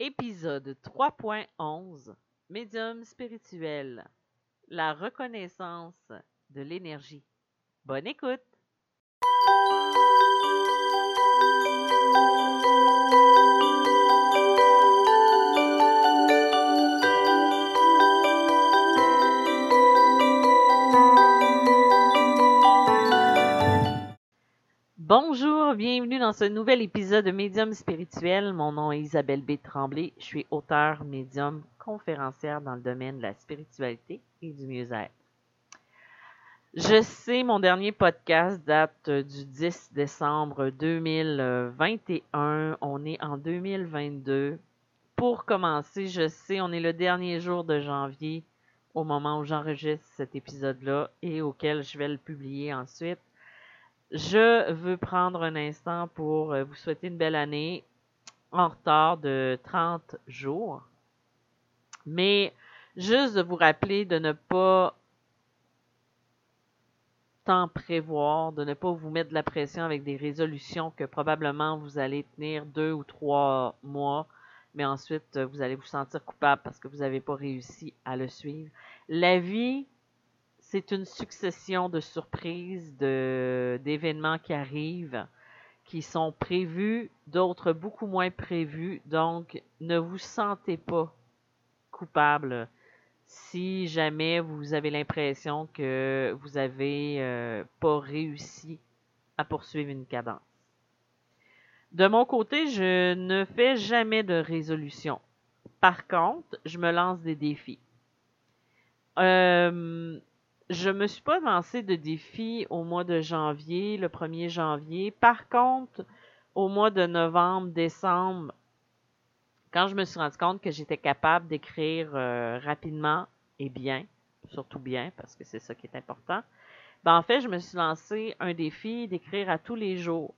Épisode 3.11 Médium spirituel La reconnaissance de l'énergie. Bonne écoute! Bonjour, bienvenue dans ce nouvel épisode de Médium spirituel. Mon nom est Isabelle B. Tremblay. Je suis auteur, médium, conférencière dans le domaine de la spiritualité et du mieux-être. Je sais, mon dernier podcast date du 10 décembre 2021. On est en 2022. Pour commencer, je sais, on est le dernier jour de janvier au moment où j'enregistre cet épisode-là et auquel je vais le publier ensuite. Je veux prendre un instant pour euh, vous souhaiter une belle année en retard de 30 jours. Mais juste de vous rappeler de ne pas tant prévoir, de ne pas vous mettre de la pression avec des résolutions que probablement vous allez tenir deux ou trois mois, mais ensuite vous allez vous sentir coupable parce que vous n'avez pas réussi à le suivre. La vie, c'est une succession de surprises, de, d'événements qui arrivent, qui sont prévus, d'autres beaucoup moins prévus. Donc, ne vous sentez pas coupable si jamais vous avez l'impression que vous n'avez euh, pas réussi à poursuivre une cadence. De mon côté, je ne fais jamais de résolution. Par contre, je me lance des défis. Euh, je me suis pas lancé de défi au mois de janvier, le 1er janvier. Par contre, au mois de novembre, décembre, quand je me suis rendu compte que j'étais capable d'écrire euh, rapidement et bien, surtout bien, parce que c'est ça qui est important, ben en fait, je me suis lancé un défi d'écrire à tous les jours.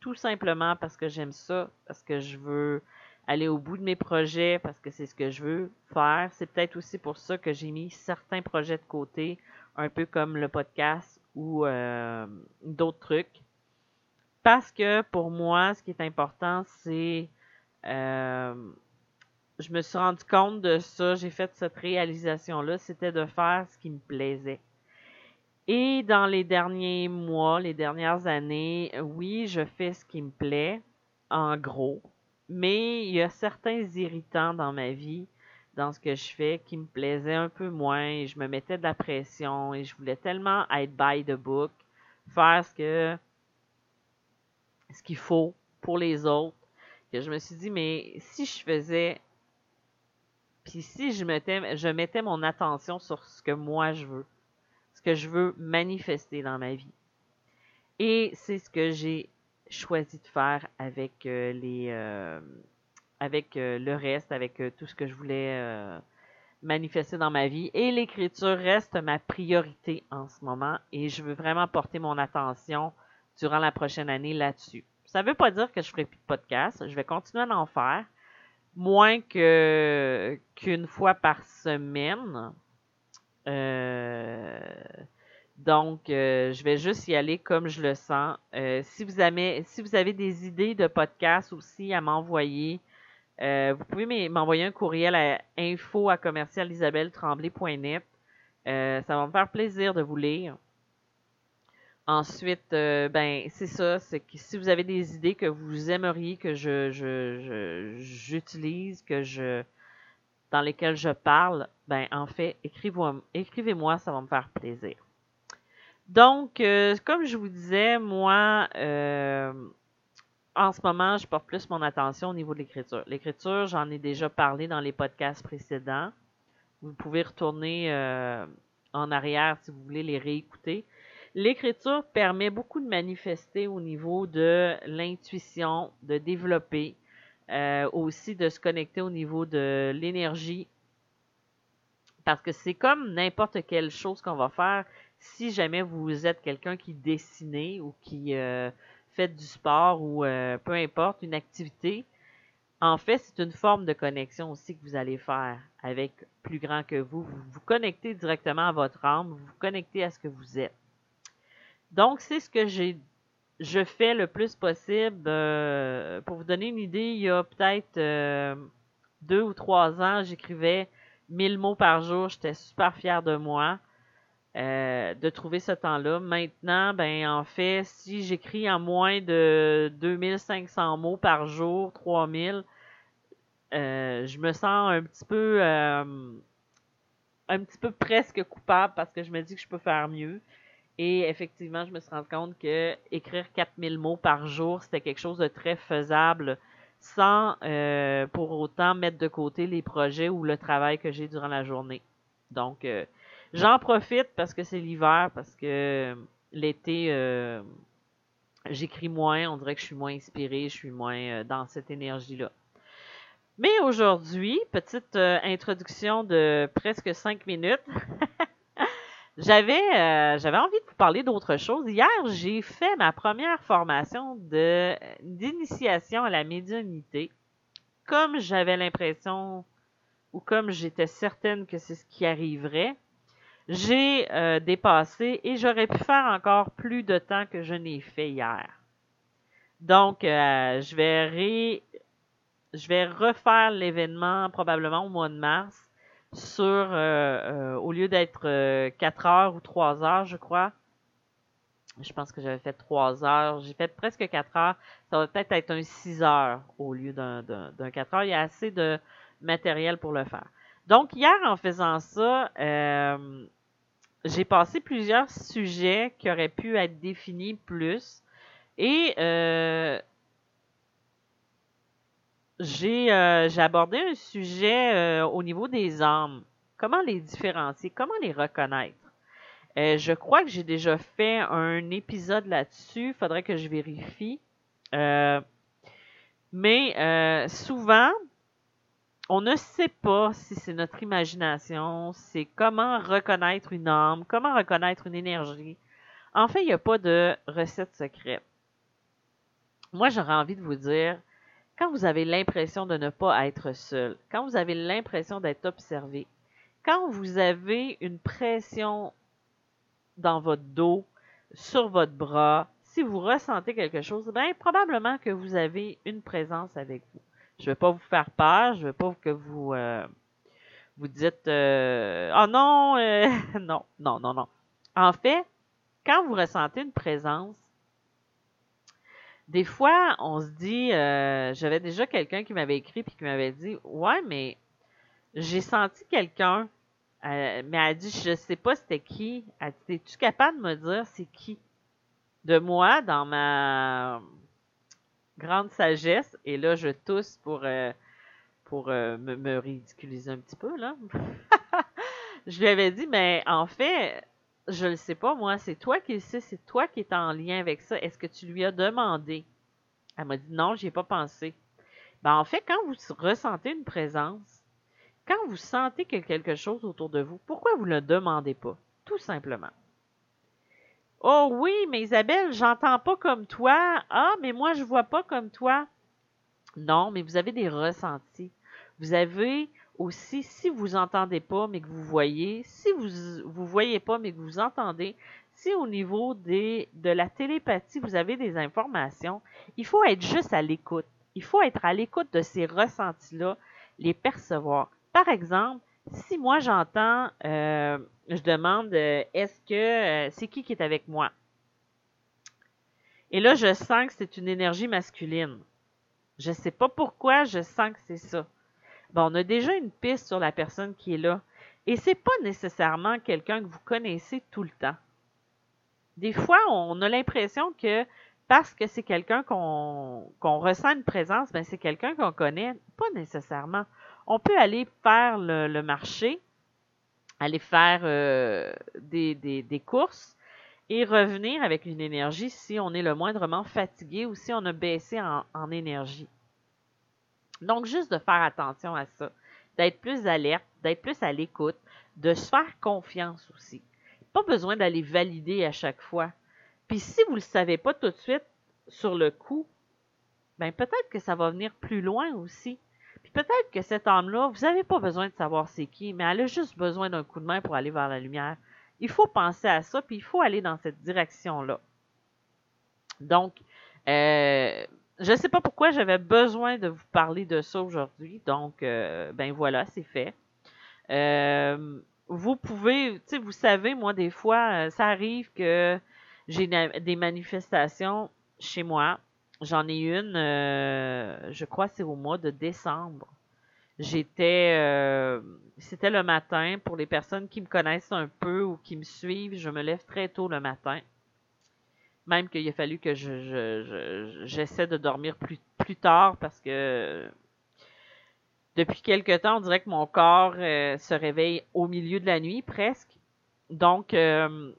Tout simplement parce que j'aime ça, parce que je veux aller au bout de mes projets, parce que c'est ce que je veux faire. C'est peut-être aussi pour ça que j'ai mis certains projets de côté un peu comme le podcast ou euh, d'autres trucs. Parce que pour moi, ce qui est important, c'est... Euh, je me suis rendu compte de ça, j'ai fait cette réalisation-là, c'était de faire ce qui me plaisait. Et dans les derniers mois, les dernières années, oui, je fais ce qui me plaît, en gros, mais il y a certains irritants dans ma vie dans ce que je fais qui me plaisait un peu moins et je me mettais de la pression et je voulais tellement être by the book, faire ce que ce qu'il faut pour les autres que je me suis dit mais si je faisais puis si je mettais je mettais mon attention sur ce que moi je veux, ce que je veux manifester dans ma vie. Et c'est ce que j'ai choisi de faire avec euh, les euh, avec euh, le reste, avec euh, tout ce que je voulais euh, manifester dans ma vie. Et l'écriture reste ma priorité en ce moment et je veux vraiment porter mon attention durant la prochaine année là-dessus. Ça ne veut pas dire que je ferai plus de podcast. Je vais continuer à en faire. Moins qu'une fois par semaine. Donc, je vais juste y aller comme je le sens. si, vous avez, si vous avez des idées de podcast aussi à m'envoyer, euh, vous pouvez m'envoyer un courriel à info à commercialisabelletremblay.net. Euh, ça va me faire plaisir de vous lire. Ensuite, euh, ben c'est ça, c'est que si vous avez des idées que vous aimeriez que je, j'utilise, que je dans lesquelles je parle, ben en fait, écrivez-moi, ça va me faire plaisir. Donc, comme je vous disais, moi, en ce moment, je porte plus mon attention au niveau de l'écriture. L'écriture, j'en ai déjà parlé dans les podcasts précédents. Vous pouvez retourner euh, en arrière si vous voulez les réécouter. L'écriture permet beaucoup de manifester au niveau de l'intuition, de développer, euh, aussi de se connecter au niveau de l'énergie. Parce que c'est comme n'importe quelle chose qu'on va faire. Si jamais vous êtes quelqu'un qui dessine ou qui euh, faites du sport ou euh, peu importe, une activité, en fait, c'est une forme de connexion aussi que vous allez faire avec plus grand que vous. Vous vous connectez directement à votre âme, vous vous connectez à ce que vous êtes. Donc, c'est ce que j'ai je fais le plus possible. Euh, pour vous donner une idée, il y a peut-être deux ou trois ans, j'écrivais 1000 mots par jour. J'étais super fière de moi. Euh, de trouver ce temps-là. Maintenant, ben en fait, si j'écris en moins de 2500 mots par jour, 3000, euh, je me sens un petit peu euh, un petit peu presque coupable parce que je me dis que je peux faire mieux. Et effectivement, je me suis rendu compte que écrire 4000 mots par jour, c'était quelque chose de très faisable sans euh, pour autant mettre de côté les projets ou le travail que j'ai durant la journée. Donc, euh, j'en profite parce que c'est l'hiver, parce que l'été, euh, j'écris moins, on dirait que je suis moins inspirée, je suis moins dans cette énergie-là. Mais aujourd'hui, petite introduction de presque cinq minutes. J'avais euh, j'avais envie de vous parler d'autre chose. Hier, j'ai fait ma première formation d'initiation à la médiumnité. Comme j'avais l'impression ou comme j'étais certaine que c'est ce qui arriverait, j'ai euh, dépassé et j'aurais pu faire encore plus de temps que je n'ai fait hier. Donc, euh, je vais je vais refaire l'événement probablement au mois de mars sur, euh, euh, au lieu d'être 4 euh, heures ou 3 heures, je crois, je pense que j'avais fait 3 heures, j'ai fait presque 4 heures, ça va peut-être être un 6 heures au lieu d'un 4 heures. Il y a assez de matériel pour le faire. Donc, hier, en faisant ça, j'ai passé plusieurs sujets qui auraient pu être définis plus. Et euh, j'ai abordé un sujet euh, au niveau des âmes. Comment les différencier? Comment les reconnaître? Euh, je crois que j'ai déjà fait un épisode là-dessus. Faudrait que je vérifie. mais souvent, on ne sait pas si c'est notre imagination, c'est comment reconnaître une âme, comment reconnaître une énergie. En fait, il n'y a pas de recette secrète. Moi, j'aurais envie de vous dire, quand vous avez l'impression de ne pas être seul, quand vous avez l'impression d'être observé, quand vous avez une pression dans votre dos, sur votre bras, si vous ressentez quelque chose, bien probablement que vous avez une présence avec vous. Je ne vais pas vous faire peur, je ne veux pas que vous euh, vous dites euh, oh non, euh, non, non, non, non. En fait, quand vous ressentez une présence, des fois, on se dit, euh, j'avais déjà quelqu'un qui m'avait écrit puis qui m'avait dit, ouais, mais j'ai senti quelqu'un, euh, mais elle a dit, je sais pas c'était qui. Elle dit, es-tu capable de me dire c'est qui? De moi, dans ma grande sagesse, et là, je tousse pour, euh, pour me, me, ridiculiser un petit peu, là. je lui avais dit, mais en fait, je le sais pas, moi. C'est toi qui le sais. C'est toi qui es en lien avec ça. Est-ce que tu lui as demandé? Elle m'a dit non, j'y ai pas pensé. Ben, en fait, quand vous ressentez une présence, quand vous sentez que quelque chose autour de vous, pourquoi vous ne le demandez pas? Tout simplement. Oh oui, mais Isabelle, j'entends pas comme toi. Ah, mais moi, je vois pas comme toi. Non, mais vous avez des ressentis. Vous avez aussi, si vous entendez pas, mais que vous voyez, si vous vous voyez pas, mais que vous entendez, si au niveau de la télépathie, vous avez des informations, il faut être juste à l'écoute. Il faut être à l'écoute de ces ressentis-là, les percevoir. Par exemple, si moi j'entends, euh, je demande, euh, est-ce que euh, c'est qui qui est avec moi? Et là, je sens que c'est une énergie masculine. Je ne sais pas pourquoi, je sens que c'est ça. Bon, on a déjà une piste sur la personne qui est là. Et c'est pas nécessairement quelqu'un que vous connaissez tout le temps. Des fois, on a l'impression que parce que c'est quelqu'un qu'on ressent une présence, ben c'est quelqu'un qu'on connaît. Pas nécessairement. On peut aller faire le, marché, aller faire euh, des, courses et revenir avec une énergie si on est le moindrement fatigué ou si on a baissé en énergie. Donc, juste de faire attention à ça, d'être plus alerte, d'être plus à l'écoute, de se faire confiance aussi. Pas besoin d'aller valider à chaque fois. Puis si vous ne le savez pas tout de suite sur le coup, ben peut-être que ça va venir plus loin aussi. Puis peut-être que cette âme-là, vous n'avez pas besoin de savoir c'est qui, mais elle a juste besoin d'un coup de main pour aller vers la lumière. Il faut penser à ça, puis il faut aller dans cette direction-là. Donc, euh, je sais pas pourquoi j'avais besoin de vous parler de ça aujourd'hui. Donc, euh, ben voilà, c'est fait. Euh, vous pouvez, tu sais, vous savez, moi, des fois, euh, ça arrive que j'ai des manifestations chez moi. J'en ai une, je crois, c'est au mois de décembre. J'étais, c'était le matin. Pour les personnes qui me connaissent un peu ou qui me suivent, je me lève très tôt le matin. Même qu'il a fallu que je, j'essaie de dormir plus, plus tard parce que depuis quelque temps, on dirait que mon corps euh, se réveille au milieu de la nuit presque. Donc, euh,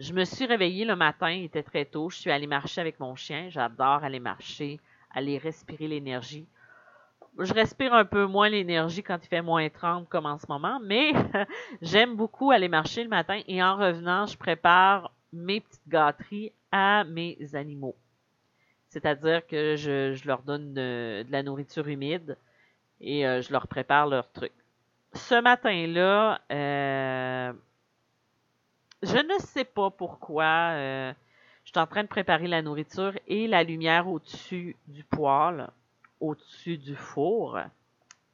je me suis réveillée le matin, il était très tôt. Je suis allée marcher avec mon chien. J'adore aller marcher, aller respirer l'énergie. Je respire un peu moins l'énergie quand il fait moins 30 comme en ce moment, mais j'aime beaucoup aller marcher le matin et en revenant, je prépare mes petites gâteries à mes animaux. C'est-à-dire que je, leur donne de, la nourriture humide et euh, je leur prépare leur truc. Ce matin-là, euh, je ne sais pas pourquoi euh, je suis en train de préparer la nourriture et la lumière au-dessus du poêle, au-dessus du four,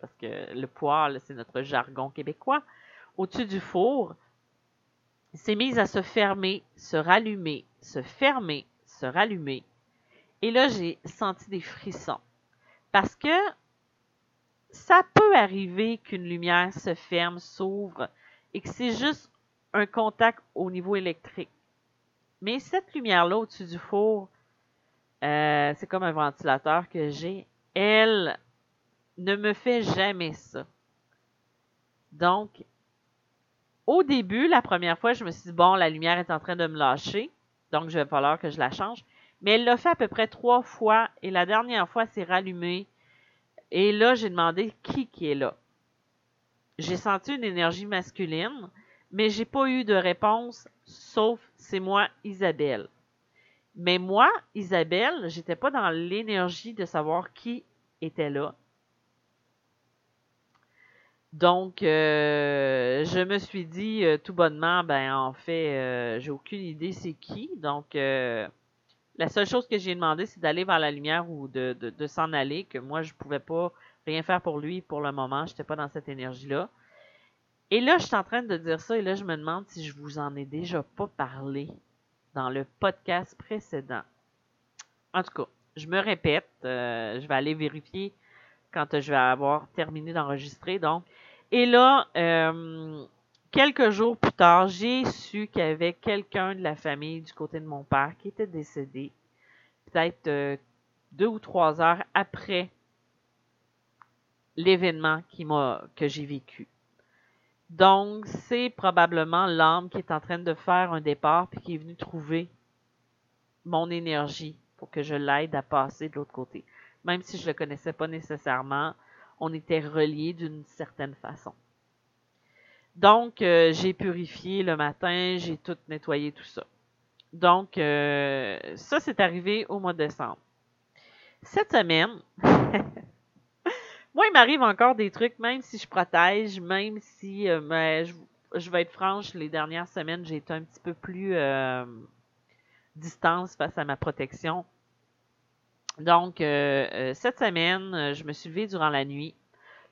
parce que le poêle, c'est notre jargon québécois, au-dessus du four, s'est mise à se fermer, se rallumer, se fermer, se rallumer. Et là, j'ai senti des frissons. Parce que ça peut arriver qu'une lumière se ferme, s'ouvre, et que c'est juste un contact au niveau électrique. Mais cette lumière-là au-dessus du four, euh, c'est comme un ventilateur que j'ai, elle ne me fait jamais ça. Donc, au début, la première fois, je me suis dit, bon, la lumière est en train de me lâcher, donc je vais falloir que je la change. Mais elle l'a fait à peu près trois fois, et la dernière fois, c'est rallumé. Et là, j'ai demandé qui est là. J'ai senti une énergie masculine, mais j'ai pas eu de réponse, sauf c'est moi, Isabelle. Mais moi, Isabelle, j'étais pas dans l'énergie de savoir qui était là. Donc, euh, je me suis dit euh, tout bonnement, ben en fait, euh, j'ai aucune idée c'est qui. Donc, la seule chose que j'ai demandé, c'est d'aller vers la lumière ou de, de, s'en aller, que moi, je pouvais pas rien faire pour lui pour le moment. Je n'étais pas dans cette énergie-là. Et là, je suis en train de dire ça, et là, je me demande si je vous en ai déjà pas parlé dans le podcast précédent. En tout cas, je me répète, je vais aller vérifier quand je vais avoir terminé d'enregistrer. Donc, et là, euh, quelques jours plus tard, j'ai su qu'il y avait quelqu'un de la famille du côté de mon père qui était décédé, peut-être euh, deux ou trois heures après l'événement que j'ai vécu. Donc, c'est probablement l'âme qui est en train de faire un départ puis qui est venue trouver mon énergie pour que je l'aide à passer de l'autre côté. Même si je ne le connaissais pas nécessairement, on était reliés d'une certaine façon. Donc, euh, j'ai purifié le matin, j'ai tout nettoyé, tout ça. Donc, euh, ça, c'est arrivé au mois de décembre. Cette semaine, moi, il m'arrive encore des trucs, même si je protège, même si, euh, ben, je, vais être franche, les dernières semaines, j'ai été un petit peu plus distance face à ma protection. Donc, euh, euh, cette semaine, euh, je me suis levée durant la nuit.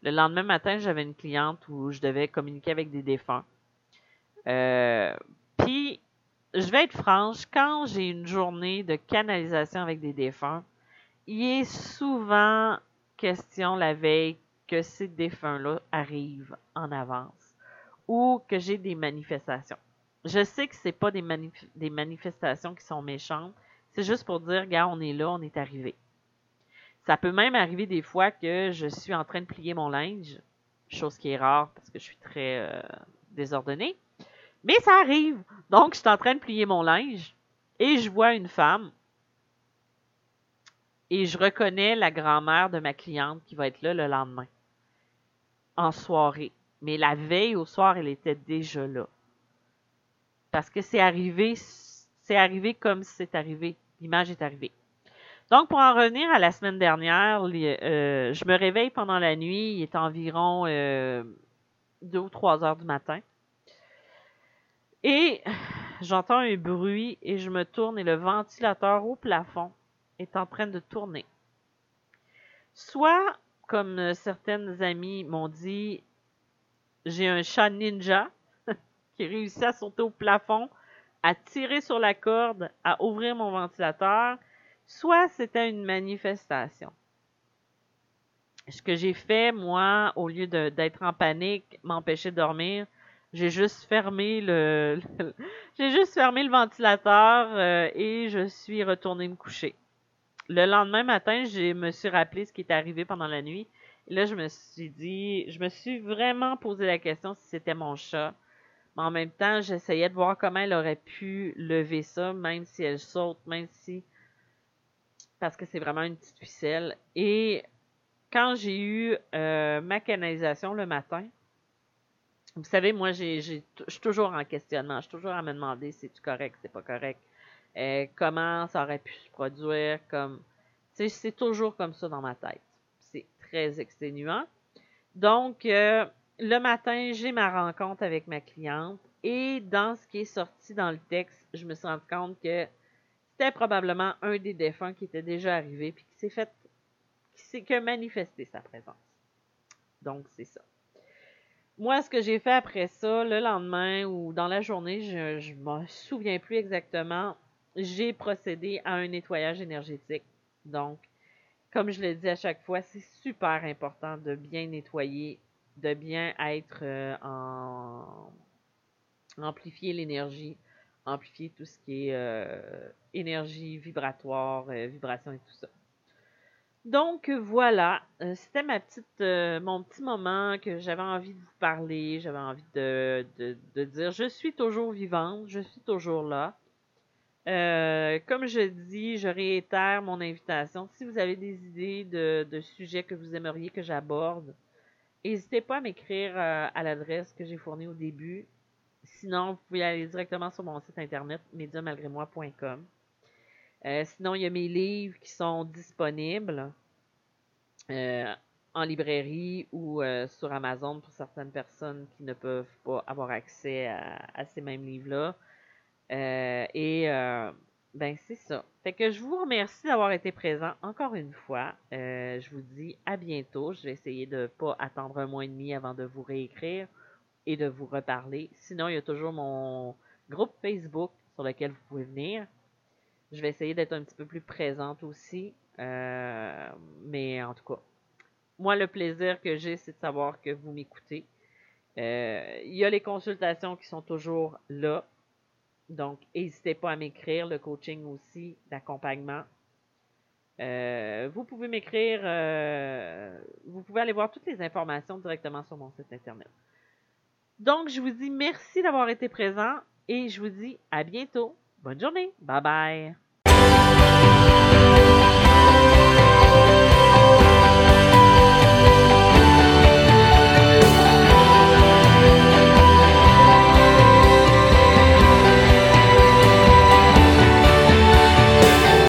Le lendemain matin, j'avais une cliente où je devais communiquer avec des défunts. Puis, je vais être franche, quand j'ai une journée de canalisation avec des défunts, il est souvent question la veille que ces défunts-là arrivent en avance ou que j'ai des manifestations. Je sais que c'est pas des, des manifestations qui sont méchantes, c'est juste pour dire, gars, on est là, on est arrivé. Ça peut même arriver des fois que je suis en train de plier mon linge, chose qui est rare parce que je suis très euh, désordonnée. Mais ça arrive. Donc, je suis en train de plier mon linge et je vois une femme et je reconnais la grand-mère de ma cliente qui va être là le lendemain, en soirée. Mais la veille au soir, elle était déjà là. Parce que c'est arrivé, c'est arrivé comme c'est arrivé l'image est arrivée. Donc, pour en revenir à la semaine dernière, euh, je me réveille pendant la nuit. Il est environ euh, 2 ou 3 heures du matin. Et j'entends un bruit et je me tourne et le ventilateur au plafond est en train de tourner. Soit, comme certaines amies m'ont dit, j'ai un chat ninja qui réussit à sauter au plafond, à tirer sur la corde, à ouvrir mon ventilateur, soit c'était une manifestation. Ce que j'ai fait, moi, au lieu d'être en panique, m'empêcher de dormir, j'ai juste fermé le, j'ai juste fermé le ventilateur euh, et je suis retournée me coucher. Le lendemain matin, je me suis rappelé ce qui est arrivé pendant la nuit. Et là, je me suis dit, je me suis vraiment posé la question si c'était mon chat. Mais en même temps, j'essayais de voir comment elle aurait pu lever ça, même si elle saute, même si. Parce que c'est vraiment une petite ficelle. Et quand j'ai eu euh, ma canalisation le matin, vous savez, moi, je suis toujours en questionnement. Je suis toujours à me demander si c'est correct, c'est pas correct? Euh, comment ça aurait pu se produire, comme. C'est toujours comme ça dans ma tête. C'est très exténuant. Donc, euh, le matin, j'ai ma rencontre avec ma cliente et dans ce qui est sorti dans le texte, je me suis rendu compte que c'était probablement un des défunts qui était déjà arrivé puis qui s'est fait, qui s'est manifesté sa présence. Donc, c'est ça. Moi, ce que j'ai fait après ça, le lendemain ou dans la journée, je ne me souviens plus exactement, j'ai procédé à un nettoyage énergétique. Donc, comme je le dis à chaque fois, c'est super important de bien nettoyer, de bien être euh, en amplifier l'énergie, amplifier tout ce qui est euh, énergie vibratoire, euh, vibration et tout ça. Donc voilà, c'était ma petite, mon petit moment que j'avais envie de vous parler, j'avais envie de, dire, je suis toujours vivante, je suis toujours là. Comme je dis, je réitère mon invitation. Si vous avez des idées de sujets que vous aimeriez que j'aborde, n'hésitez pas à m'écrire à l'adresse que j'ai fournie au début. Sinon, vous pouvez aller directement sur mon site internet médiamalgrémoi.com. Euh, sinon, il y a mes livres qui sont disponibles euh, en librairie ou euh, sur Amazon pour certaines personnes qui ne peuvent pas avoir accès à, ces mêmes livres-là. et ben c'est ça. Fait que je vous remercie d'avoir été présent encore une fois. je vous dis à bientôt. Je vais essayer de ne pas attendre un mois et demi avant de vous réécrire et de vous reparler. Sinon, il y a toujours mon groupe Facebook sur lequel vous pouvez venir. Je vais essayer d'être un petit peu plus présente aussi. Euh, mais en tout cas, moi, le plaisir que j'ai, c'est de savoir que vous m'écoutez. Euh, il y a les consultations qui sont toujours là. Donc, n'hésitez pas à m'écrire, le coaching aussi, l'accompagnement. Euh, vous pouvez m'écrire, vous pouvez aller voir toutes les informations directement sur mon site internet. Donc, je vous dis merci d'avoir été présent et je vous dis à bientôt. Bonne journée. Bye bye.